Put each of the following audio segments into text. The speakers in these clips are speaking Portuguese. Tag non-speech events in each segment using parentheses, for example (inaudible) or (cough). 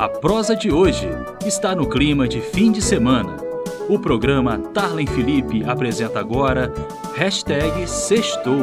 A prosa de hoje está no clima de fim de semana. O programa Tarlen Felipe apresenta agora hashtag Sextou.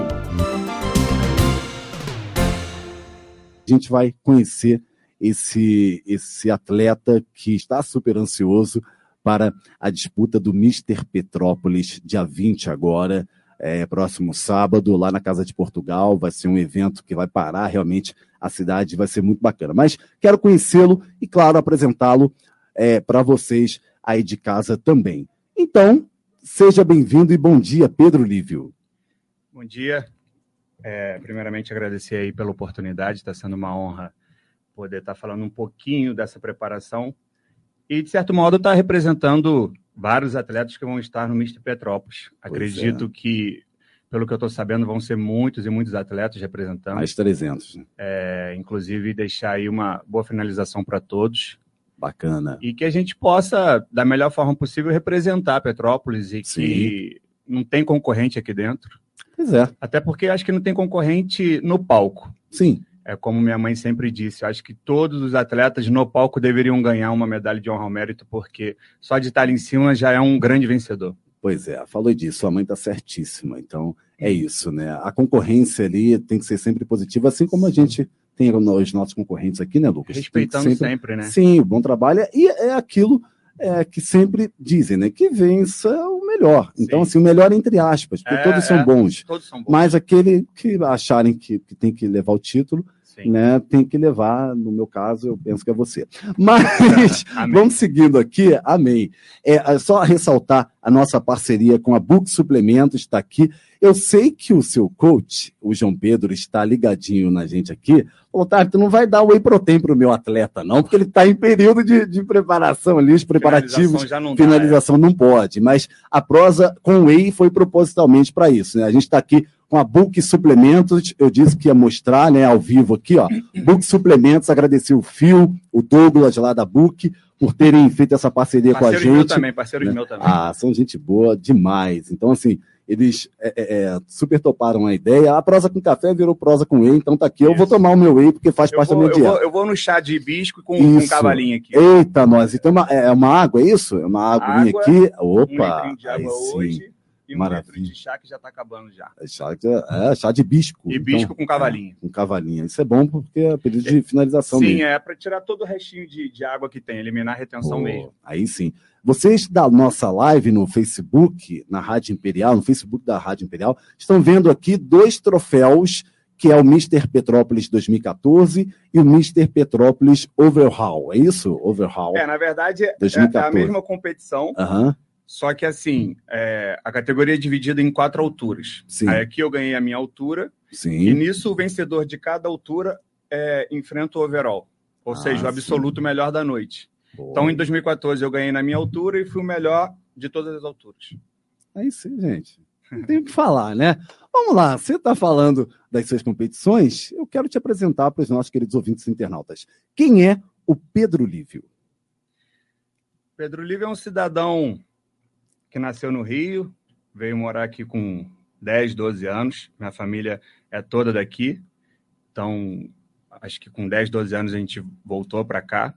A gente vai conhecer esse, esse atleta que está super ansioso para a disputa do Mister Petrópolis, dia 20 agora, é, próximo sábado, lá na Casa de Portugal. Vai ser um evento que vai parar realmente a cidade, vai ser muito bacana. Mas quero conhecê-lo e, claro, apresentá-lo é, para vocês aí de casa também. Então, seja bem-vindo e bom dia, Pedro Lívio. Bom dia. É, primeiramente, agradecer aí pela oportunidade, está sendo uma honra poder estar tá falando um pouquinho dessa preparação e, de certo modo, estar tá representando vários atletas que vão estar no Mister Petrópolis. Pois Acredito é. que, pelo que eu estou sabendo, vão ser muitos e muitos atletas representando. Mais 300. Né? É, inclusive, deixar aí uma boa finalização para todos. Bacana. E que a gente possa, da melhor forma possível, representar Petrópolis e Sim. que não tem concorrente aqui dentro. Pois é. Até porque acho que não tem concorrente no palco. Sim. É como minha mãe sempre disse, acho que todos os atletas no palco deveriam ganhar uma medalha de honra ao mérito, porque só de estar ali em cima já é um grande vencedor. Pois é, falou disso, sua mãe está certíssima. Então, é isso, né? A concorrência ali tem que ser sempre positiva, assim como a gente tem os nossos concorrentes aqui, né, Lucas? Respeitando sempre, sempre, né? Sim, o bom trabalho. É, e é aquilo é, que sempre dizem, né? Que vença o melhor. Sim. Então, assim, o melhor entre aspas, porque é, todos, são é, bons, todos são bons. Mas aquele que acharem que, que tem que levar o título, né, tem que levar, no meu caso, eu penso que é você. Mas (laughs) vamos seguindo aqui, amém. É, é, só ressaltar a nossa parceria com a Book Suplementos, está aqui. Eu sei que o seu coach, o João Pedro, está ligadinho na gente aqui. Otávio, tu não vai dar whey protein para o meu atleta, não, porque ele está em período de, de, preparação ali, os preparativos. Finalização, não, finalização dá, é. não pode. Mas a prosa com whey foi propositalmente para isso. Né? A gente está aqui com a Book Suplementos. Eu disse que ia mostrar, né, ao vivo aqui, ó. Book Suplementos, agradecer o Fio, o Douglas lá da Book, por terem feito essa parceria parceiros com a gente. Meu também, parceiros né? meu também. Ah, são gente boa demais. Então, assim, eles é, é, é super toparam a ideia. A prosa com café virou prosa com whey, então tá aqui. Eu vou tomar o meu whey, porque faz eu parte vou, da minha dieta. Eu vou, eu vou no chá de hibisco com, com cavalinho aqui. Eita, nós. Então, é, uma água, é isso? É uma aguinha água, aqui. Opa! Um de água hoje e um Maravilha. de chá que já está acabando já. É chá, é, chá de bisco. Hibisco então, com cavalinho. É, com cavalinho. Isso é bom porque é período de finalização Sim, mesmo. é para tirar todo o restinho de, de água que tem, eliminar a retenção oh, mesmo. Aí sim. Vocês da nossa live no Facebook, na Rádio Imperial, no Facebook da Rádio Imperial, estão vendo aqui dois troféus que é o Mr. Petrópolis 2014 e o Mr. Petrópolis Overhaul. É isso? Overhaul. É, na verdade, 2014. é a mesma competição. Uhum. Só que assim, é, a categoria é dividida em quatro alturas. Sim. Aí aqui eu ganhei a minha altura. Sim. E nisso o vencedor de cada altura é, enfrenta o overall. Ou ah, seja, o absoluto sim. melhor da noite. Boa. Então, em 2014, eu ganhei na minha altura e fui o melhor de todas as alturas. Aí sim, gente. Não tem o que falar, né? Vamos lá, você está falando das suas competições, eu quero te apresentar para os nossos queridos ouvintes internautas. Quem é o Pedro Lívio? Pedro Lívio é um cidadão que nasceu no Rio, veio morar aqui com 10, 12 anos. Minha família é toda daqui. Então, acho que com 10, 12 anos a gente voltou para cá.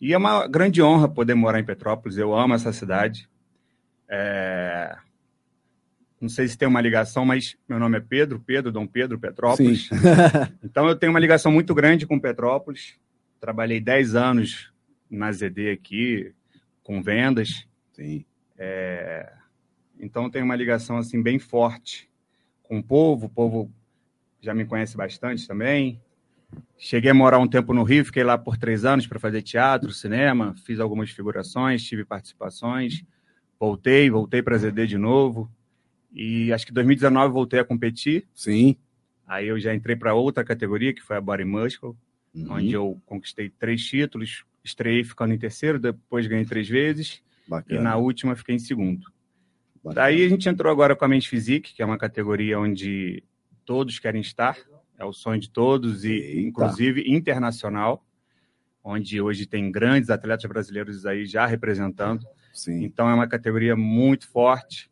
E é uma grande honra poder morar em Petrópolis. Eu amo essa cidade. É... Não sei se tem uma ligação, mas meu nome é Pedro, Pedro, Dom Pedro, Petrópolis. (laughs) então eu tenho uma ligação muito grande com Petrópolis. Trabalhei 10 anos na ZD aqui, com vendas. Sim. É, então tem uma ligação assim bem forte com o povo. O povo já me conhece bastante também. Cheguei a morar um tempo no Rio, fiquei lá por três anos para fazer teatro, cinema, fiz algumas figurações, tive participações. Voltei, voltei para ZD de novo. E acho que em 2019 voltei a competir. Sim. Aí eu já entrei para outra categoria, que foi a Body Muscle, uhum. onde eu conquistei três títulos. Estreiei ficando em terceiro, depois ganhei três vezes. Bacana. E na última fiquei em segundo. Bacana. Daí a gente entrou agora com a Men's Physique, que é uma categoria onde todos querem estar, é o sonho de todos, e Eita. inclusive internacional, onde hoje tem grandes atletas brasileiros aí já representando. Sim. Então é uma categoria muito forte.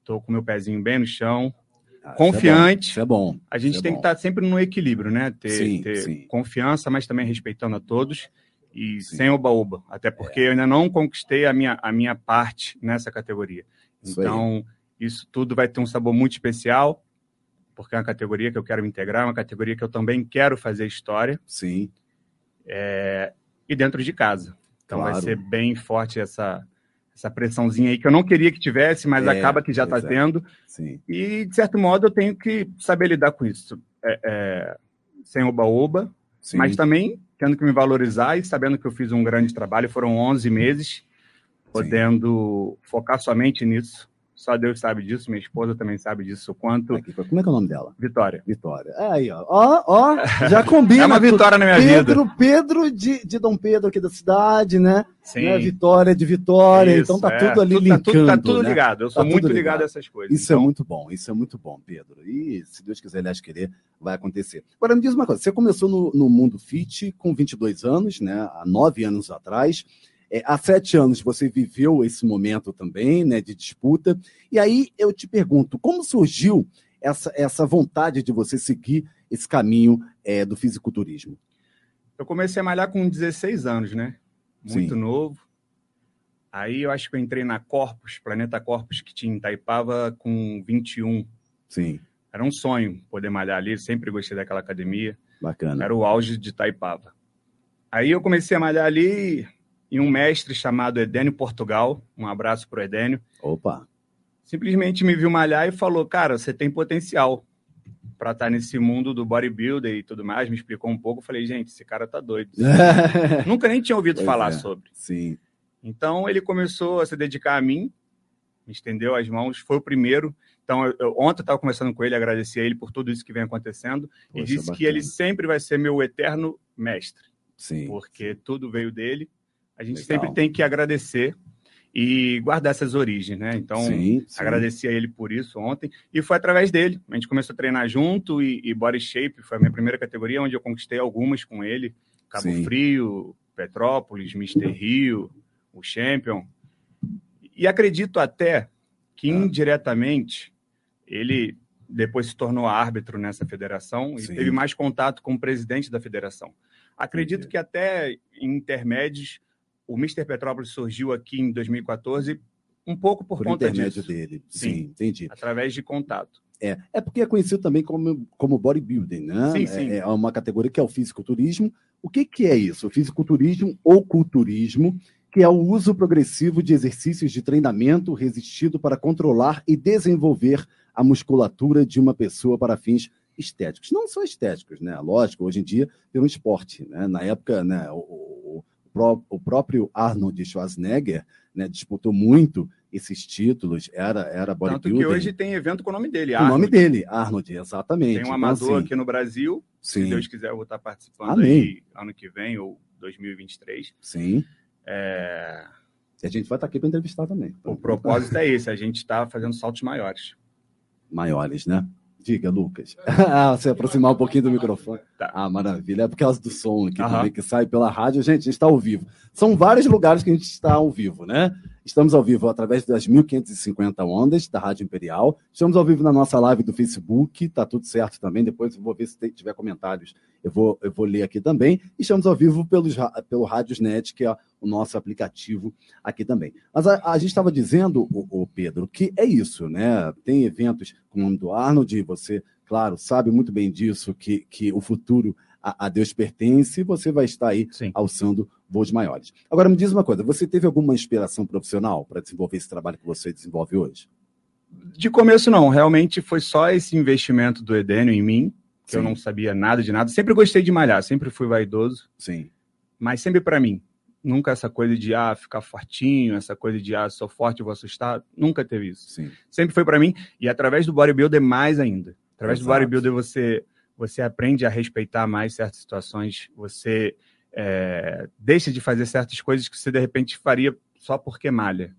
Estou com meu pezinho bem no chão, ah, confiante. Isso é bom. Isso é bom. A gente é tem bom. que estar sempre no equilíbrio, né? Ter, sim, ter sim. confiança, mas também respeitando a todos. E Sim. sem oba-oba, até porque é. eu ainda não conquistei a minha, a minha parte nessa categoria. Isso então, aí. isso tudo vai ter um sabor muito especial, porque é uma categoria que eu quero me integrar, uma categoria que eu também quero fazer história. Sim. É, e dentro de casa. Então claro. vai ser bem forte essa, essa pressãozinha aí que eu não queria que tivesse, mas é, acaba que já está é. tendo. Sim. E, de certo modo, eu tenho que saber lidar com isso. É, é sem oba-oba, mas também tendo que me valorizar e sabendo que eu fiz um grande trabalho. Foram 11 meses, podendo Sim. focar somente nisso. Só Deus sabe disso, minha esposa também sabe disso. Quanto. Aqui, como é que é o nome dela? Vitória. Vitória. Aí, ó. Ó, ó (laughs) já combina. é uma vitória na minha Pedro, vida. Pedro de, de Dom Pedro aqui da cidade, né? Sim. Né? Vitória de Vitória. Isso, então tá é. tudo ali tudo, linkando. Tá tudo, tá tudo né? ligado. Eu sou tá muito ligado. ligado a essas coisas. Isso é então... é muito bom. Isso é muito bom, Pedro. E se Deus quiser, aliás, querer, vai acontecer. Agora, me diz uma coisa. Você começou no, no mundo fit com 22 anos, né? Há nove anos atrás. É, há sete anos você viveu esse momento também, né, de disputa. E aí eu te pergunto, como surgiu essa, essa vontade de você seguir esse caminho é, do fisiculturismo? Eu comecei a malhar com 16 anos, né? Muito Sim. novo. Aí eu acho que eu entrei na Corpus, Planeta Corpus, que tinha em Taipava, com 21. Sim. Era um sonho poder malhar ali, sempre gostei daquela academia. Bacana. Era o auge de Taipava. Aí eu comecei a malhar ali, e um mestre chamado Edênio Portugal, um abraço para o Edênio. Opa! Simplesmente me viu malhar e falou, cara, você tem potencial para estar tá nesse mundo do bodybuilder e tudo mais, me explicou um pouco, falei, gente, esse cara tá doido. (laughs) Nunca nem tinha ouvido pois falar é. sobre. Sim. Então ele começou a se dedicar a mim, me estendeu as mãos, foi o primeiro. Então, eu, ontem eu estava conversando com ele, agradeci a ele por tudo isso que vem acontecendo, Poxa, e disse bacana. que ele sempre vai ser meu eterno mestre. Sim. Porque tudo veio dele, a gente Legal. sempre tem que agradecer e guardar essas origens, né? Então, sim, sim. agradeci a ele por isso ontem. E foi através dele. A gente começou a treinar junto e, e Body Shape foi a minha primeira categoria, onde eu conquistei algumas com ele. Cabo sim. Frio, Petrópolis, Mister Rio, o Champion. E acredito até que, ah. indiretamente, ele depois se tornou árbitro nessa federação e teve mais contato com o presidente da federação. Acredito que até em intermédios o Mr. Petrópolis surgiu aqui em 2014 um pouco por, por conta intermédio disso. dele. Sim, sim, entendi. Através de contato. É, é porque é conhecido também como, como bodybuilding, né? Sim, sim. É, é uma categoria que é o fisiculturismo. O que, que é isso? O fisiculturismo ou culturismo, que é o uso progressivo de exercícios de treinamento resistido para controlar e desenvolver a musculatura de uma pessoa para fins estéticos. Não só estéticos, né? Lógico, hoje em dia um esporte, né? Na época, né, o, pró o próprio Arnold Schwarzenegger né, disputou muito esses títulos, era, era bodybuilder. Tanto que hoje tem evento com o nome dele, Arnold. O nome dele, Arnold, exatamente. Tem um então, amador então, assim, aqui no Brasil, sim. se Deus quiser eu vou estar participando aí ano que vem ou 2023. Sim. É... E a gente vai estar aqui para entrevistar também. O propósito é esse, a gente está fazendo saltos maiores. Maiores, né? Diga, Lucas. (laughs) ah, você aproximar um pouquinho do microfone. Tá. Ah, maravilha. É por causa do som aqui uhum. também, que sai pela rádio. Gente, a gente está ao vivo. São vários lugares que a gente está ao vivo, né? Estamos ao vivo através das 1550 ondas da Rádio Imperial. Estamos ao vivo na nossa live do Facebook. Tá tudo certo também. Depois eu vou ver se tiver comentários. Eu vou, eu vou ler aqui também. E estamos ao vivo pelos, pelo Rádiosnet, que é o nosso aplicativo aqui também. Mas a, a gente estava dizendo, o, o, Pedro, que é isso, né? Tem eventos com o nome do Arnold, você, claro, sabe muito bem disso, que, que o futuro a, a Deus pertence você vai estar aí Sim. alçando voos maiores. Agora, me diz uma coisa: você teve alguma inspiração profissional para desenvolver esse trabalho que você desenvolve hoje? De começo, não. Realmente foi só esse investimento do Edênio em mim, que Sim. eu não sabia nada de nada. Sempre gostei de malhar, sempre fui vaidoso. Sim. Mas sempre para mim. Nunca essa coisa de ah, ficar fortinho, essa coisa de ah, sou forte, vou assustar. Nunca teve isso. Sim. Sempre foi para mim. E através do bodybuilder, mais ainda. Através Exato. do bodybuilder, você você aprende a respeitar mais certas situações, você é, deixa de fazer certas coisas que você de repente faria só porque malha.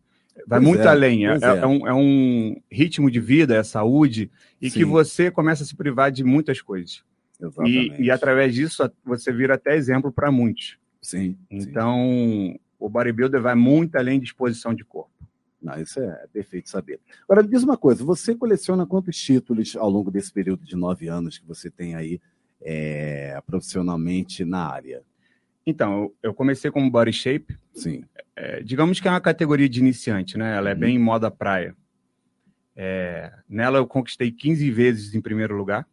Vai pois muito é, além, é, é, é. Um, é, um, ritmo de vida, é saúde, e Sim. que você começa a se privar de muitas coisas. E, e, através disso você vira até exemplo para muitos. Sim. Então, sim. o bodybuilder vai muito além de exposição de corpo. Não, isso é perfeito saber. Agora, me diz uma coisa: você coleciona quantos títulos ao longo desse período de nove anos que você tem aí é, profissionalmente na área? Então, eu comecei como body shape. Sim. É, digamos que é uma categoria de iniciante, né? Ela é uhum. bem moda praia. É, nela eu conquistei 15 vezes em primeiro lugar,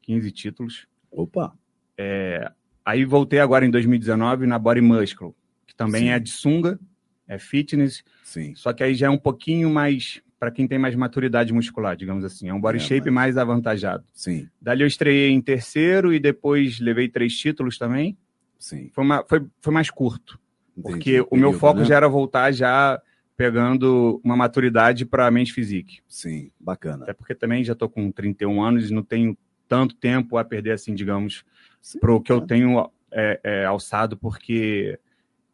15 títulos. Opa! É, aí voltei agora em 2019 na Body Muscle, que também Sim. é de sunga, é fitness. Sim. Só que aí já é um pouquinho mais para quem tem mais maturidade muscular, digamos assim. É um body é, shape mas... mais avantajado. Sim. Dali eu estreiei em terceiro e depois levei três títulos também. Sim. Foi, uma, foi, foi mais curto. Entendi. Porque o, o meu foco né? já era voltar já pegando uma maturidade para a mente physique. Sim, bacana. Até porque também já estou com 31 anos e não tenho tanto tempo a perder assim, digamos, para o que eu tenho é, é, alçado, porque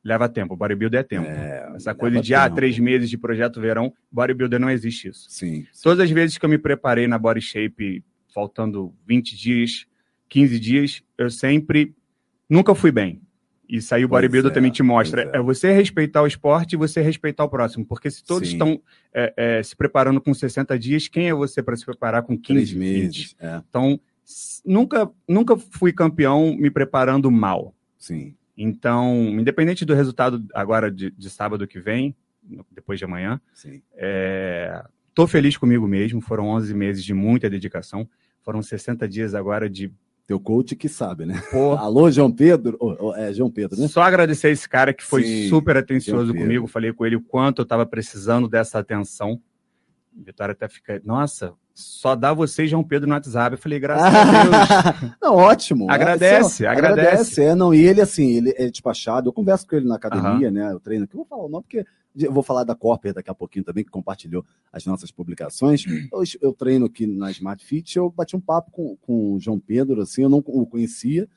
leva tempo. Bodybuilder é tempo. É, Essa coisa de ah, três meses de projeto verão, bodybuilder não existe isso. Sim, sim. Todas as vezes que eu me preparei na body shape, faltando 20 dias, 15 dias, eu sempre nunca fui bem. Isso aí o bodybuilder é, também te mostra. É. é. você respeitar o esporte e você respeitar o próximo. Porque se todos Sim. estão é, é, se preparando com 60 dias, quem é você para se preparar com 15 Três meses? É. Então, nunca, nunca fui campeão me preparando mal. Sim. Então, independente do resultado agora de, de sábado que vem, depois de amanhã, estou é, feliz comigo mesmo. Foram 11 meses de muita dedicação. Foram 60 dias agora de teu coach que sabe, né? (laughs) Alô, João Pedro. Oh, é, João Pedro, né? Só agradecer esse cara que foi Sim, super atencioso comigo. Falei com ele o quanto eu estava precisando dessa atenção. Vitória até fica, nossa, só dá você João Pedro no WhatsApp. Eu falei, graças a (laughs) Deus. não, ótimo. Agradece, é, agradece. Agradece, é, não, e ele assim, ele é despachado. Eu converso com ele na academia, uhum. né? Eu treino aqui, eu vou falar o nome porque eu vou falar da Corper daqui a pouquinho também, que compartilhou as nossas publicações. Eu, eu treino aqui na Smart Fit, eu bati um papo com, com o João Pedro, assim, eu não o conhecia.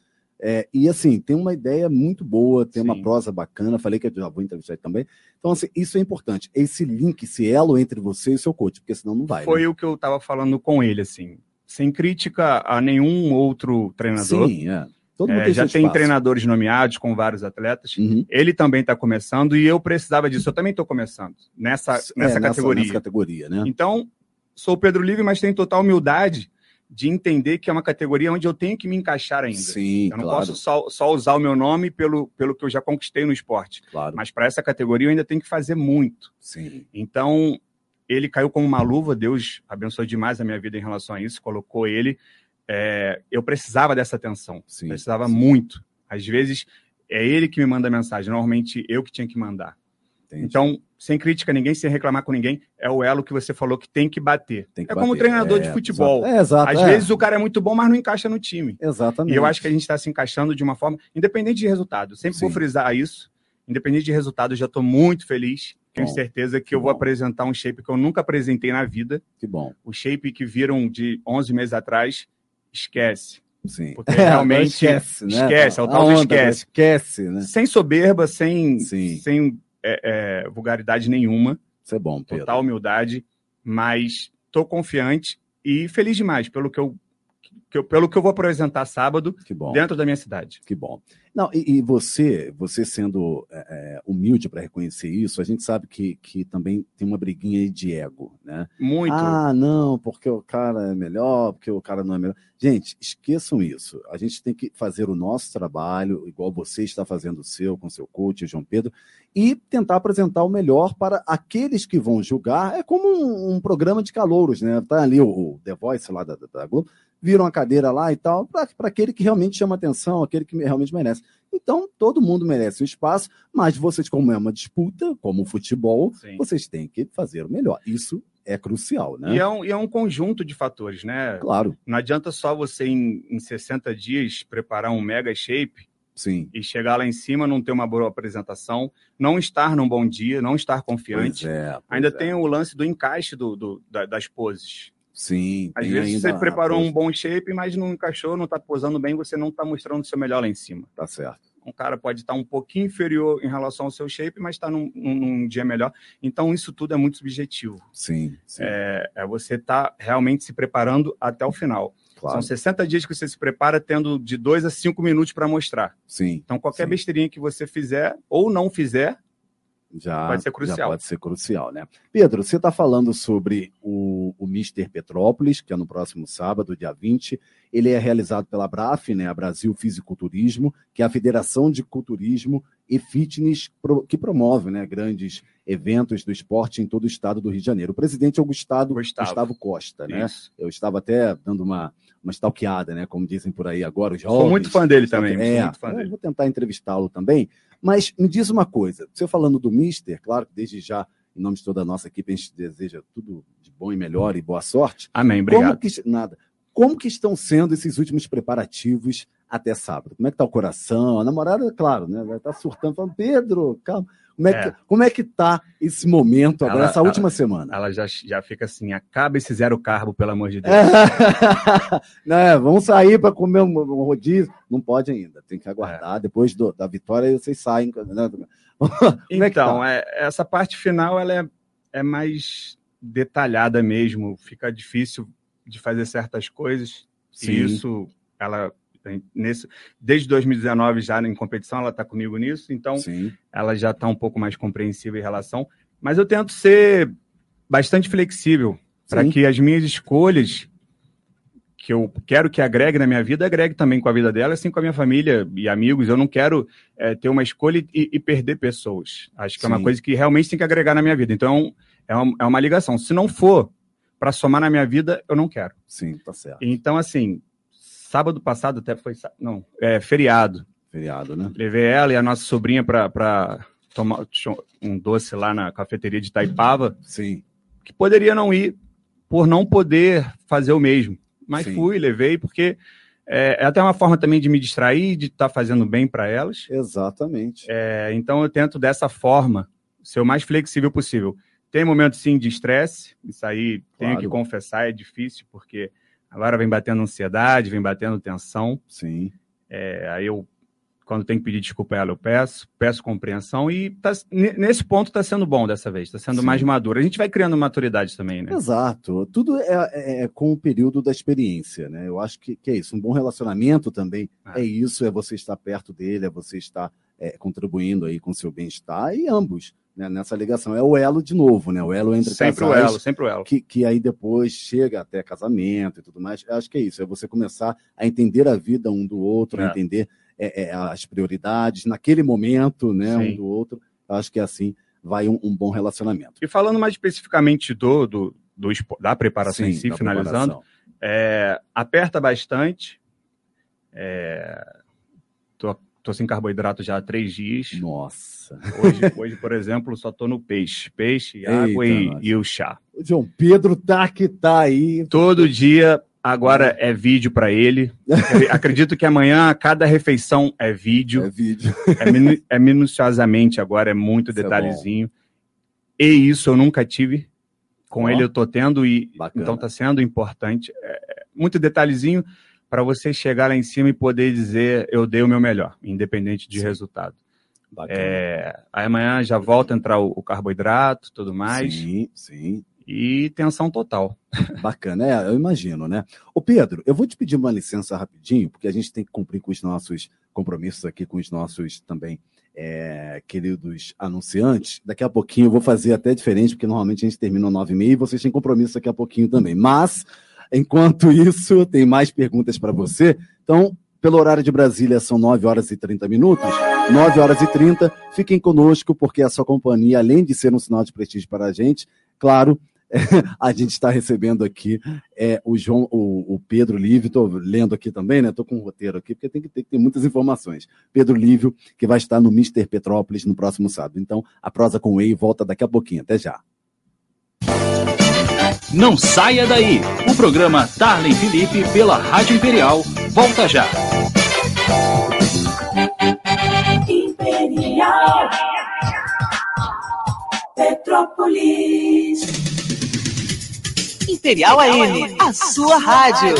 É, e assim, tem uma ideia muito boa, tem Sim. uma prosa bacana. Falei que eu já vou entrevistar ele também. Então, assim, isso é importante. Esse link, esse elo entre você e o seu coach, porque senão não vai. Foi né? o que eu estava falando com ele, assim. Sem crítica a nenhum outro treinador. Sim, é. É, já tem treinadores nomeados com vários atletas. Uhum. Ele também está começando e eu precisava disso. Eu também estou começando nessa, é, nessa é, categoria. Nessa categoria né? Então, sou o Pedro Livre, mas tenho total humildade de entender que é uma categoria onde eu tenho que me encaixar ainda. Sim, eu não claro. posso só, só, usar o meu nome pelo, pelo que eu já conquistei no esporte. Claro. Mas para essa categoria eu ainda tenho que fazer muito. Sim. Então, ele caiu como uma luva. Deus abençoou demais a minha vida em relação a isso. Colocou ele é, eu precisava dessa atenção. Sim, precisava sim. muito. Às vezes é ele que me manda mensagem, normalmente eu que tinha que mandar. Entendi. Então, sem crítica ninguém, sem reclamar com ninguém, é o elo que você falou que tem que bater. Tem que é bater. como treinador é, de futebol. É, exato, Às é. vezes o cara é muito bom, mas não encaixa no time. Exatamente. E eu acho que a gente está se encaixando de uma forma, independente de resultado. sempre Sim. vou frisar isso. Independente de resultado, eu já estou muito feliz. Tenho bom, certeza que, que eu bom. vou apresentar um shape que eu nunca apresentei na vida. Que bom. O shape que viram de 11 meses atrás esquece. Sim. Porque (laughs) realmente esquece, né? esquece, é o tal do esquece. Esquece, né? Sem soberba, sem, sem é, é, vulgaridade nenhuma. Isso é bom, Pedro. Total humildade, mas estou confiante e feliz demais pelo que eu que eu, pelo que eu vou apresentar sábado dentro da minha cidade. Que bom. Não, e, e você, você sendo é, é humilde para reconhecer isso, a gente sabe que, que também tem uma briguinha de ego, né? Muito. Ah, não, porque o cara é melhor, porque o cara não é melhor. Gente, esqueçam isso. A gente tem que fazer o nosso trabalho, igual você está fazendo o seu, com seu coach, João Pedro, e tentar apresentar o melhor para aqueles que vão julgar. É como um, um programa de calouros, né? Tá ali o, o The Voice lá da, da Globo, viram a cadeira lá e tal, para aquele que realmente chama atenção, aquele que realmente merece. Então, todo mundo merece um espaço, mas vocês, como é uma disputa, como o futebol, Sim. vocês têm que fazer o melhor. Isso é crucial, né? E é, um, e é um conjunto de fatores, né? Claro. Não adianta só você, em, em 60 dias, preparar um mega shape Sim. e chegar lá em cima, não ter uma boa apresentação, não estar num bom dia, não estar confiante. Pois é, pois Ainda é. tem o lance do encaixe do, do das poses. Sim. Às vezes você preparou um bom shape, mas não encaixou, não está posando bem, você não está mostrando o seu melhor lá em cima. Tá certo. Um cara pode estar tá um pouquinho inferior em relação ao seu shape, mas está num, num, num, dia melhor. Então, isso tudo é muito subjetivo. Sim. sim. É, é, você estar tá realmente se preparando até o final. Claro. São 60 dias que você se prepara, tendo de 2 a 5 minutos para mostrar. Sim. Então, qualquer sim. besteirinha que você fizer ou não fizer, já pode ser crucial. Pode ser crucial, né? Pedro, você está falando sobre o, o Mister Petrópolis, que é no próximo sábado, dia 20. Ele é realizado pela BRAF, né, a Brasil Fisiculturismo, que é a Federação de Culturismo e Fitness que promove né, grandes eventos do esporte em todo o estado do Rio de Janeiro. O presidente é o Gustavo, Gustavo. Gustavo Costa, né? Eu estava até dando uma, uma stalkeada, né? Como dizem por aí agora, os jovens. Sou muito fã dele também. É, dele. vou tentar entrevistá-lo também. Mas me diz uma coisa, você falando do Mister, claro que desde já, em nome de toda a nossa equipe, a gente deseja tudo de bom e melhor e boa sorte. Amém, obrigado. Como que, nada. Como que estão sendo esses últimos preparativos até sábado? Como é que está o coração? A namorada, claro, né? Vai estar tá surtando, falando, Pedro, calma. Como é, é. Que, como é que tá esse momento agora, ela, essa última ela, semana? Ela já, já fica assim, acaba esse zero carbo, pelo amor de (laughs) Deus. né, vamos sair para comer um, um, rodízio. Não pode ainda, tem que aguardar. É. Depois do, da vitória, vocês saem. (laughs) Né? É então, tá? é, essa parte final ela é, é mais detalhada mesmo. Fica difícil de fazer certas coisas. Sim. E isso, ela nesse, desde 2019 já em competição, ela está comigo nisso, então Sim. ela já está um pouco mais compreensiva em relação. Mas eu tento ser bastante flexível para que as minhas escolhas que eu quero que agregue na minha vida, agregue também com a vida dela, assim com a minha família e amigos. Eu não quero é, ter uma escolha e, e, perder pessoas. Acho que Sim. é uma coisa que realmente tem que agregar na minha vida. Então, é, uma, é uma ligação. Se não for para somar na minha vida, eu não quero. Sim, tá certo. Então, assim, sábado passado até foi. Não, é feriado. Feriado, né? Levei ela e a nossa sobrinha para tomar um doce lá na cafeteria de Taipava. Sim. Que poderia não ir por não poder fazer o mesmo. Mas Sim. fui, levei, porque é, é, até uma forma também de me distrair, de estar tá fazendo bem para elas. Exatamente. É, então eu tento dessa forma ser o mais flexível possível. Tem momentos sim de estresse, isso aí claro. tenho que confessar, é difícil, porque Agora vem batendo ansiedade, vem batendo tensão. Sim. É, aí eu, quando tem que pedir desculpa a ela, eu peço, peço compreensão e tá, nesse ponto está sendo bom dessa vez, está sendo Sim. mais maduro. A gente vai criando maturidade também, né? Exato. Tudo é, é, é, com o período da experiência, né? Eu acho que, que é isso. Um bom relacionamento também ah. é isso, é você estar perto dele, é você estar é, contribuindo aí com o seu bem-estar e ambos né, nessa ligação. É o elo de novo, né? O elo entre sempre casais. o elo, sempre o elo. Que, que aí depois chega até casamento e tudo mais. Eu acho que é isso, é você começar a entender a vida um do outro, é. a entender é, é, as prioridades naquele momento, né, Sim. um do outro. Eu acho que é assim vai um, um, bom relacionamento. E falando mais especificamente do, do, do da preparação Sim, em si, finalizando, é, aperta bastante. É, tô sem carboidrato já há três dias. Nossa. Hoje, (laughs) hoje por exemplo, só tô no peixe. Peixe, Eita, água e, e, o chá. O João Pedro tá que tá aí. Todo dia, agora é vídeo para ele. (laughs) Acredito que amanhã cada refeição é vídeo. É vídeo. É, minu é minuciosamente agora, é muito isso é detalhezinho. É e isso eu nunca tive. Com oh, ele eu tô tendo e bacana. então tá sendo importante. É, é muito detalhezinho para você chegar lá em cima e poder dizer eu dei o meu melhor, independente de Sim. resultado. É, aí amanhã já volta a entrar o, o, carboidrato, tudo mais. Sim, sim. E tensão total. (laughs) Bacana, é, eu imagino, né? Ô Pedro, eu vou te pedir uma licença rapidinho, porque a gente tem que cumprir com os nossos compromissos aqui, com os nossos também é, queridos anunciantes. Daqui a pouquinho eu vou fazer até diferente, porque normalmente a gente termina às nove e meia e vocês têm compromisso daqui a pouquinho também. Mas Enquanto isso, tem mais perguntas para você. Então, pelo horário de Brasília, são 9 horas e 30 minutos. 9 horas e 30. Fiquem conosco, porque a sua companhia, além de ser um sinal de prestígio para a gente, claro, (laughs) a gente está recebendo aqui é, o João, o, o Pedro Lívio, estou lendo aqui também, né? Estou com um roteiro aqui, porque tem que, ter, tem muitas informações. Pedro Lívio, que vai estar no Mister Petrópolis no próximo sábado. Então, a prosa com o Ei volta daqui a pouquinho. Até já. Não saia daí. O programa Tarlen Felipe pela Rádio Imperial volta já. Imperial Petrópolis Imperial AM, a sua rádio.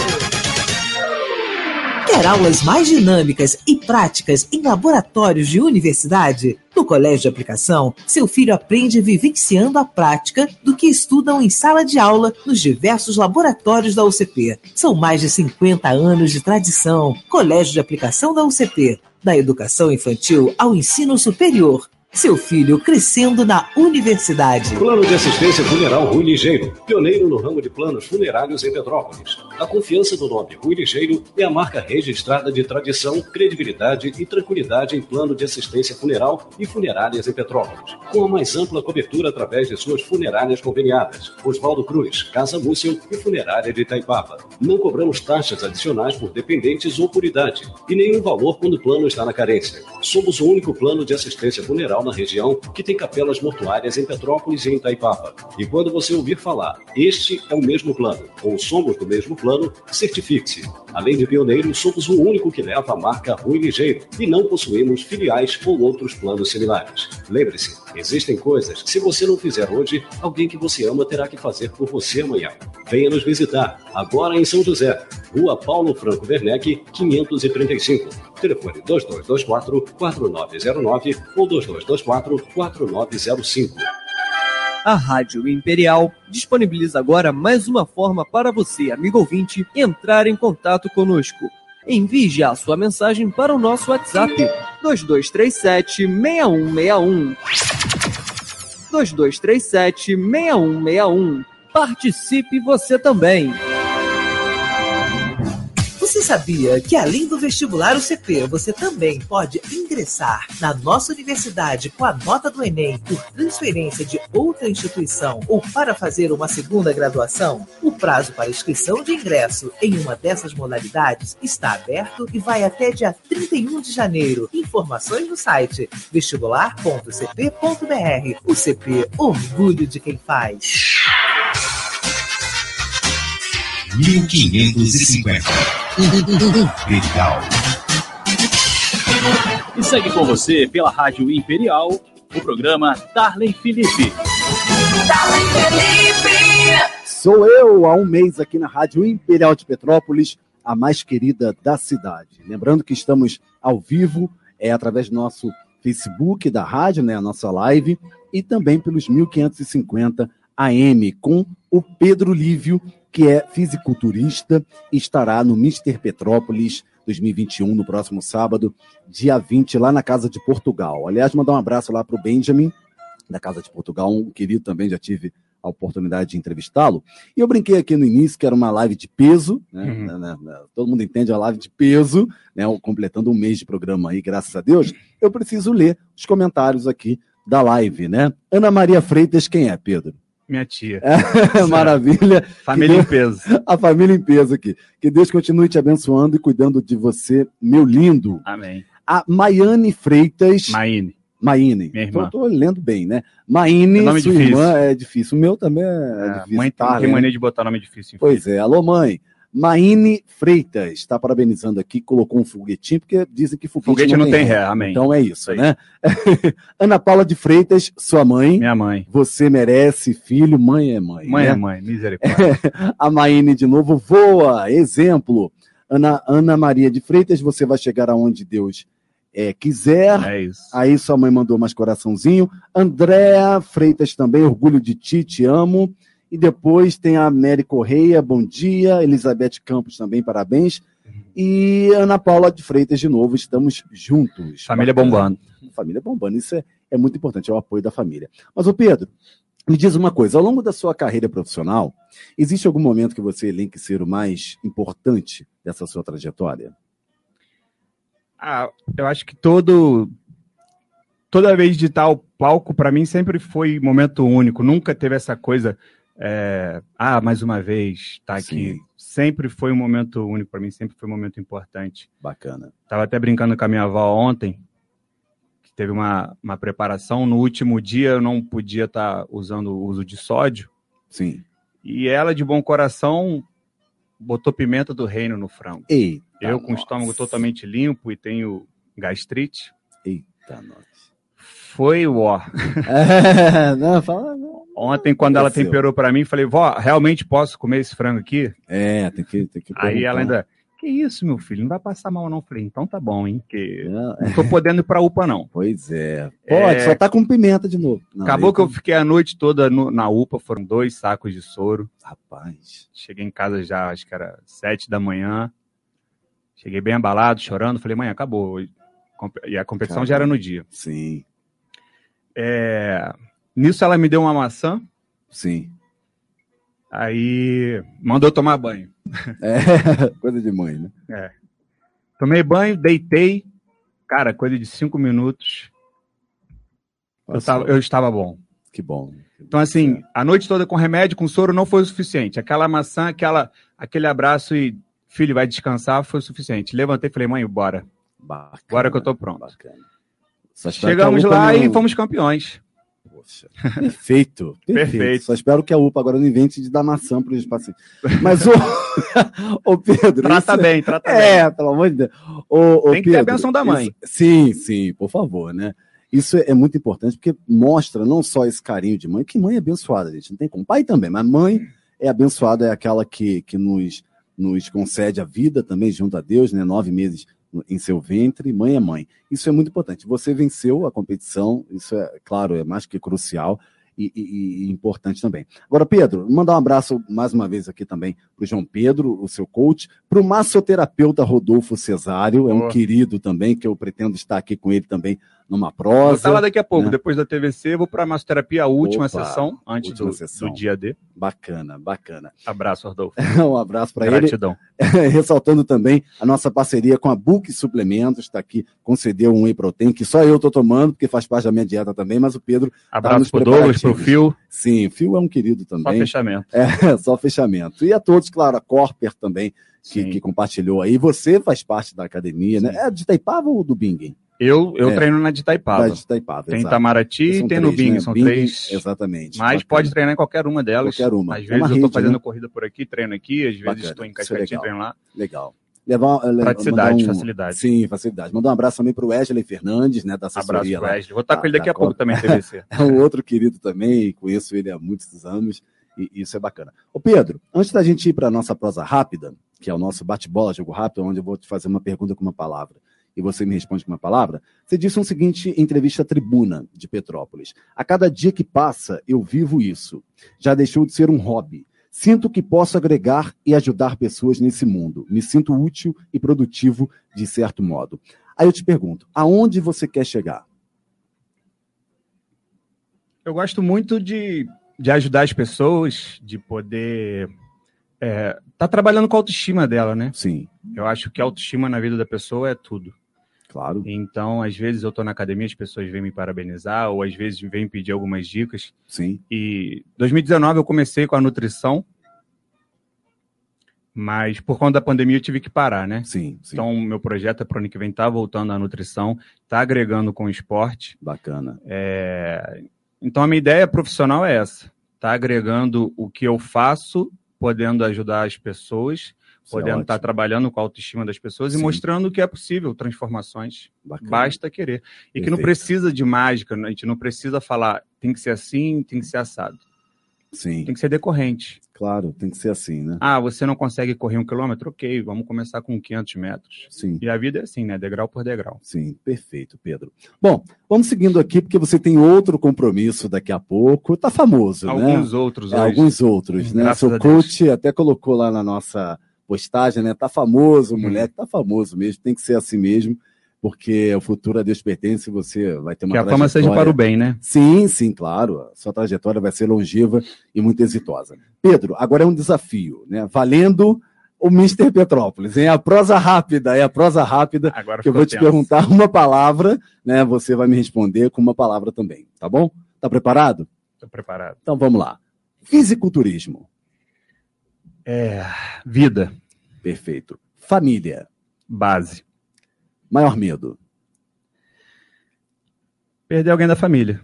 Quer aulas mais dinâmicas e práticas em laboratórios de universidade? No colégio de aplicação, seu filho aprende vivenciando a prática do que estudam em sala de aula nos diversos laboratórios da UCP. São mais de 50 anos de tradição. Colégio de aplicação da UCP. Da educação infantil ao ensino superior seu filho crescendo na universidade. Plano de Assistência Funeral Rui Ligeiro, pioneiro no ramo de planos funerários em Petrópolis. A confiança do nome Rui Ligeiro é a marca registrada de tradição, credibilidade e tranquilidade em plano de assistência funeral e funerárias em Petrópolis. Com a mais ampla cobertura através de suas funerárias conveniadas, Oswaldo Cruz, Casa Múcio e Funerária de Itaipava. Não cobramos taxas adicionais por dependentes ou por idade e nenhum valor quando o plano está na carência. Somos o único plano de assistência funeral na região que tem capelas mortuárias em Petrópolis e em Itaipava. E quando você ouvir falar, este é o mesmo plano, ou somos do mesmo plano, certifique-se. Além de pioneiro, somos o único que leva a marca Rui Ligeiro e não possuímos filiais ou outros planos similares. Lembre-se, existem coisas que se você não fizer hoje, alguém que você ama terá que fazer por você amanhã. Venha nos visitar, agora em São José, Rua Paulo Franco Werneck, 535. Telefone 2224-4909 ou 2224-4905. A Rádio Imperial disponibiliza agora mais uma forma para você, amigo ouvinte, entrar em contato conosco. Envie já sua mensagem para o nosso WhatsApp 2237 6161. 2237 6161. Participe você também! Sabia que além do vestibular UCP, você também pode ingressar na nossa universidade com a nota do Enem por transferência de outra instituição ou para fazer uma segunda graduação? O prazo para inscrição de ingresso em uma dessas modalidades está aberto e vai até dia 31 de janeiro. Informações no site vestibular.cp.br. O CP, orgulho de quem faz. 1550. Imperial. E segue com você pela Rádio Imperial o programa Darley Felipe. Darley Felipe! Sou eu há um mês aqui na Rádio Imperial de Petrópolis, a mais querida da cidade. Lembrando que estamos ao vivo, é através do nosso Facebook da rádio, né, a nossa live, e também pelos 1550 AM com o Pedro Lívio, que é fisiculturista e estará no Mister Petrópolis 2021, no próximo sábado, dia 20, lá na Casa de Portugal. Aliás, mandar um abraço lá para o Benjamin, da Casa de Portugal, um querido também, já tive a oportunidade de entrevistá-lo. E eu brinquei aqui no início que era uma live de peso, né? Uhum. Todo mundo entende a live de peso, né? completando um mês de programa aí, graças a Deus. Eu preciso ler os comentários aqui da live, né? Ana Maria Freitas, quem é, Pedro? Minha tia. É, (laughs) maravilha. Família Deus, em peso. (laughs) A família em peso aqui. Que Deus continue te abençoando e cuidando de você, meu lindo. Amém. A Maiane Freitas. Maine. Maine. Minha irmã. Estou lendo bem, né? Maine, é sua difícil. irmã é difícil. O meu também é, é difícil. Mãe tá, tem mania de botar nome difícil. Pois é. Alô, mãe. Maine Freitas está parabenizando aqui, colocou um foguetinho, porque dizem que foguete, foguete não, não tem ré. ré. Amém. Então é isso, né? (laughs) Ana Paula de Freitas, sua mãe. Minha mãe. Você merece, filho, mãe é mãe. Mãe né? é mãe, misericórdia. (laughs) A Maine de novo voa, exemplo. Ana, Ana Maria de Freitas, você vai chegar aonde Deus é, quiser. É isso. Aí sua mãe mandou mais coraçãozinho. Andréa Freitas também, orgulho de ti, te amo. E depois tem a Mary Correia, bom dia. Elizabeth Campos também, parabéns. E Ana Paula de Freitas, de novo, estamos juntos. Família Bacana. bombando. Família bombando, isso é, é muito importante, é o apoio da família. Mas, o Pedro, me diz uma coisa: ao longo da sua carreira profissional, existe algum momento que você elenque ser o mais importante dessa sua trajetória? Ah, eu acho que todo. Toda vez de tal palco, para mim, sempre foi momento único. Nunca teve essa coisa é, ah, mais uma vez, tá aqui. Sim. Sempre foi um momento único para mim, sempre foi um momento importante. Bacana. Tava até brincando com a minha avó ontem, que teve uma, uma preparação. No último dia eu não podia estar tá usando o uso de sódio. Sim. E ela, de bom coração, botou pimenta do reino no frango. Eita, eu, com o estômago totalmente limpo e tenho gastrite. Eita, nossa. Foi o ó. (laughs) É, não, fala, não. Ontem, quando ela temperou para mim, falei, vó, realmente posso comer esse frango aqui? É, tem que. Tem que Aí ela ainda, que isso, meu filho, não vai passar mal não. Falei, então tá bom, hein, que não, não tô podendo ir pra UPA não. Pois é. Pode, é... só tá com pimenta de novo. Não, Acabou que eu fiquei a noite toda no, na UPA, foram dois sacos de soro. Rapaz. Cheguei em casa já, acho que era sete da manhã. Cheguei bem abalado, chorando. Falei, mãe, acabou. E a competição Caramba. já era no dia. Sim. É... Nisso ela me deu uma maçã. Sim. Aí mandou tomar banho. (laughs) É, coisa de mãe, né? É. Tomei banho, deitei. Cara, coisa de cinco minutos. Eu, tava, eu, estava bom. Que bom. Então, assim, a noite toda com remédio, com soro, não foi o suficiente. Aquela maçã, aquela, aquele abraço e filho, vai descansar, foi o suficiente. Levantei e falei, mãe, bora. Bacana, Agora que eu tô pronto. Bacana. Chegamos lá e fomos campeões. Poxa, perfeito, (laughs) perfeito, perfeito. Só espero que a UPA agora não invente de dar maçã para os pacientes. Mas o, (laughs) o Pedro. Trata isso... bem, trata é, bem. É, pelo amor de Deus. Tem que Pedro, ter a benção da mãe. Isso... sim, sim, por favor, né? Isso é muito importante porque mostra não só esse carinho de mãe, que mãe é abençoada, gente. Não tem como. Pai também, mas mãe é abençoada, é aquela que, que nos, nos concede a vida também junto a Deus, né? Nove meses em seu ventre, mãe é mãe. Isso é muito importante. Você venceu a competição, isso é, claro, é mais que crucial e, e, e importante também. Agora, Pedro, mandar um abraço mais uma vez aqui também para o João Pedro, o seu coach, para o massoterapeuta Rodolfo Cesário, é um querido também, que eu pretendo estar aqui com ele também numa prosa. Vou estar lá daqui a pouco, né? depois da TVC, vou para a massoterapia, a última Opa, sessão, antes última do, sessão. do dia D. Bacana, bacana. Abraço, Rodolfo. (laughs) um abraço para ele. Gratidão. (laughs) Ressaltando também a nossa parceria com a Book Suplementos, está aqui, concedeu um whey protein, que só eu estou tomando, porque faz parte da minha dieta também, mas o Pedro. Tá abraço tá para o Douglas, o Fio. Sim, o Fio é um querido também. Só fechamento. É, (laughs) só fechamento. E a todos, claro, a Corper também, que, que, compartilhou aí. Você faz parte da academia, né? Sim. né? É de Taipava ou do Bingen? Eu, eu é, treino na de Itaipava. de Itaipava tem exato. Itamaraty e tem três, no Bing, né? são Bing, três. Exatamente. Mas bacana. pode treinar em qualquer uma delas. Qualquer uma. Às é vezes eu estou fazendo né? corrida por aqui, treino aqui, às vezes estou em Cascatinha, treino lá. Legal. Levar, Praticidade, um, facilidade. Sim, facilidade. Mandar um abraço também para o Wesley Fernandes, né, da assessoria. Abraço Wesley. Vou estar com ele daqui a pouco também, TVC. (laughs) é um outro querido também, conheço ele há muitos anos e isso é bacana. Ô Pedro, antes da gente ir para a nossa prosa rápida, que é o nosso bate-bola, jogo rápido, onde eu vou te fazer uma pergunta com uma palavra e você me responde com uma palavra, você disse um seguinte em entrevista à Tribuna de Petrópolis. A cada dia que passa, eu vivo isso. Já deixou de ser um hobby. Sinto que posso agregar e ajudar pessoas nesse mundo. Me sinto útil e produtivo de certo modo. Aí eu te pergunto, aonde você quer chegar? Eu gosto muito de, de ajudar as pessoas, de poder é, tá trabalhando com a autoestima dela, né? Sim. Eu acho que a autoestima na vida da pessoa é tudo. Claro. Então, às vezes eu estou na academia, as pessoas vêm me parabenizar, ou às vezes vêm pedir algumas dicas. Sim. E 2019 eu comecei com a nutrição, mas por conta da pandemia eu tive que parar, né? Sim. sim. Então, meu projeto para o ano que vem tá voltando à nutrição, tá agregando com o esporte. Bacana. É... Então, a minha ideia profissional é essa: tá agregando o que eu faço, podendo ajudar as pessoas isso é podendo é estar trabalhando com a autoestima das pessoas Sim. e mostrando que é possível transformações. Bacana. Basta querer. E Perfeito. que não precisa de mágica, a gente não precisa falar tem que ser assim, tem que ser assado. Sim. Tem que ser decorrente. Claro, tem que ser assim, né? Ah, você não consegue correr um quilômetro? Ok, vamos começar com 500 metros. Sim. E a vida é assim, né? Degrau por degrau. Sim, perfeito, Pedro. Bom, vamos seguindo aqui, porque você tem outro compromisso daqui a pouco. Tá famoso, alguns né? Alguns outros. É, alguns outros, né? Seu coach até colocou lá na nossa postagem, né? Tá famoso, uhum. moleque, tá famoso mesmo, tem que ser assim mesmo, porque o futuro a Deus pertence, você vai ter uma Que a fama seja para o bem, né? Sim, sim, claro. A sua trajetória vai ser longeva e muito exitosa. Pedro, agora é um desafio, né? Valendo o Mr. Petrópolis, É a prosa rápida, é a prosa rápida agora que eu vou te perguntar uma palavra, né? Você vai me responder com uma palavra também, tá bom? Tá preparado? Estou preparado. Então vamos lá. Fisiculturismo. É, vida. Perfeito. Família. Base. Maior medo. Perder alguém da família.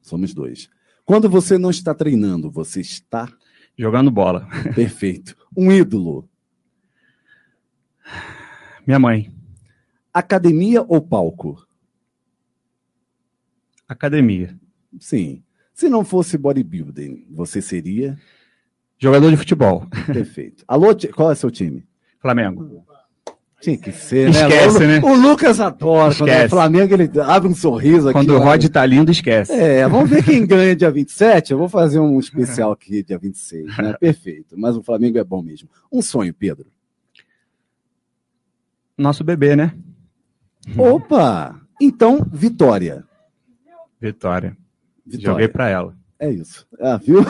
Somos dois. Quando você não está treinando, você está jogando bola. (laughs) Perfeito. Um ídolo. Minha mãe. Academia ou palco? Academia. Sim. Se não fosse bodybuilding, você seria Jogador de futebol. (laughs) Perfeito. Alô, qual é seu time? Flamengo. Tinha que ser, né? Esquece, o, né? O Lucas adora. Esquece. Quando é Flamengo, ele abre um sorriso aqui. Quando o Rod tá lindo, esquece. É, vamos ver quem ganha dia 27. Eu vou fazer um especial aqui dia 26, né? (laughs) Perfeito. Mas o Flamengo é bom mesmo. Um sonho, Pedro. Nosso bebê, né? Opa! Então, vitória. Vitória. Vitória. Joguei para ela. É isso. Ah, viu?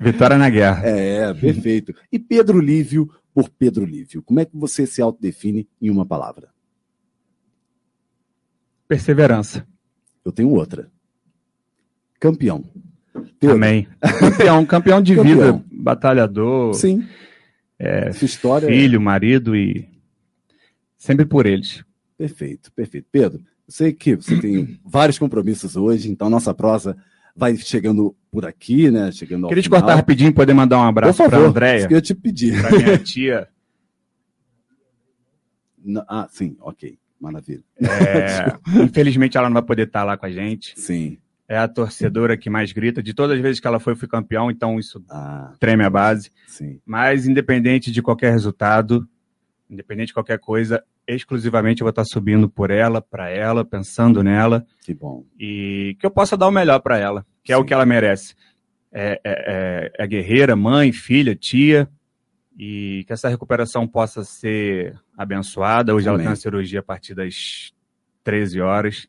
Vitória na guerra. É, perfeito. E Pedro Lívio por Pedro Lívio. Como é que você se autodefine em uma palavra? Perseverança. Eu tenho outra. Campeão. Pedro. Amém. (laughs) Campeão, campeão de campeão. vida, batalhador. Sim. É, história filho, é... marido e sempre por eles. Perfeito, perfeito. Pedro, eu sei que você tem vários compromissos hoje, então nossa prosa vai chegando por aqui, né? Chegando Queria final. te cortar rapidinho, poder mandar um abraço para a Andréia. Isso que eu te pedir. Para minha (laughs) tia. ah, sim, ok. Maravilha. É, (laughs) infelizmente ela não vai poder estar lá com a gente. Sim. É a torcedora que mais grita. De todas as vezes que ela foi, eu fui campeão, então isso ah, treme a base. Sim. Mas, independente de qualquer resultado, independente de qualquer coisa, exclusivamente eu vou estar subindo por ela, para ela, pensando nela. Que bom. E que eu possa dar o melhor para ela, que Sim. é o que ela merece. É, é, é, é, guerreira, mãe, filha, tia, e que essa recuperação possa ser abençoada. Hoje Amém. ela tem uma cirurgia a partir das 13 horas.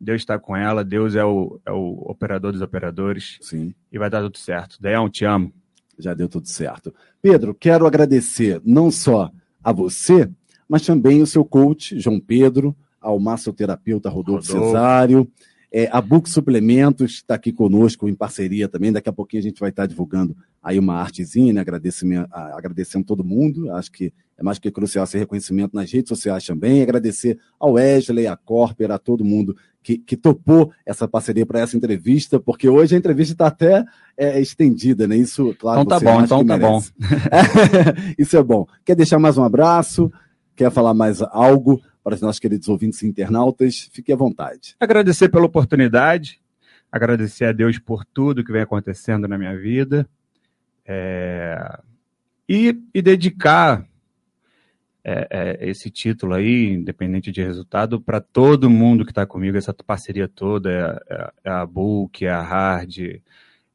Deus está com ela, Deus é o, é o operador dos operadores. Sim. E vai dar tudo certo. Deão, te amo. Já deu tudo certo. Pedro, quero agradecer não só a você, mas também o seu coach, João Pedro, ao massoterapeuta Rodolfo, Rodolfo. Cesário, é, a Book Suplementos está aqui conosco em parceria também. Daqui a pouquinho a gente vai estar divulgando aí uma artezinha, né? agradecimento, agradecendo todo mundo. Acho que é mais que crucial esse reconhecimento nas redes sociais também. Agradecer ao Wesley, a Corper, a todo mundo que, que topou essa parceria para essa entrevista, porque hoje a entrevista está até é, estendida, né? Isso, claro, então tá bom, então tá bom. (laughs) Isso é bom. Quer deixar mais um abraço? Quer falar mais algo? para os nossos queridos ouvintes e internautas. Fique à vontade. Agradecer pela oportunidade, agradecer a Deus por tudo que vem acontecendo na minha vida é... e, e, dedicar é, é, esse título aí, independente de resultado, para todo mundo que está comigo, essa parceria toda, é, é, é a Book, é a Hard,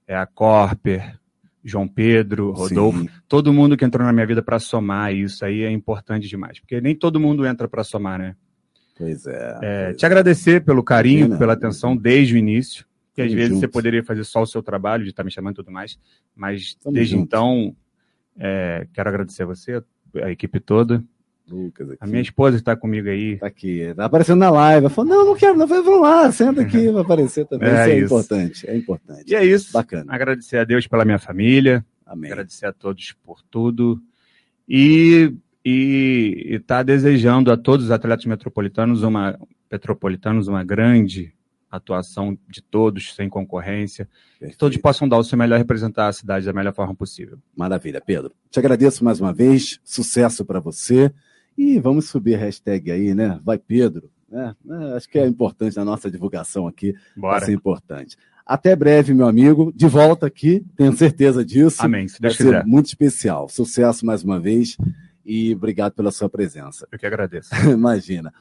é a Corper, João Pedro, Rodolfo, Sim. todo mundo que entrou na minha vida para somar isso aí é importante demais, porque nem todo mundo entra para somar, né? Pois é. é pois te agradecer pelo carinho, Imagina. pela atenção desde o início, que às vezes juntos. você poderia fazer só o seu trabalho, de estar tá me chamando e tudo mais, mas Tamo desde juntos. então, é, quero agradecer a você, a equipe toda, Lucas aqui. A minha esposa está comigo aí. Está aqui, está aparecendo na live. Falou, não, não quero, não, vamos lá, senta aqui, (laughs) vai aparecer também. É isso é isso. importante, é importante. E é isso. Bacana. Agradecer a Deus pela minha família. Amém. Agradecer a todos por tudo. E e está desejando a todos os atletas metropolitanos uma metropolitanos uma grande atuação de todos, sem concorrência, Perfeito. que todos possam dar o seu melhor representar a cidade da melhor forma possível. Maravilha, Pedro. Te agradeço mais uma vez, sucesso para você. E vamos subir a hashtag aí, né? Vai Pedro. Né? É, acho que é importante a nossa divulgação aqui. Bora. Vai ser importante. Até breve, meu amigo. De volta aqui, tenho certeza disso. Amém. Se Deus Vai quiser. ser muito especial. Sucesso mais uma vez e obrigado pela sua presença. Eu que agradeço. (laughs) Imagina.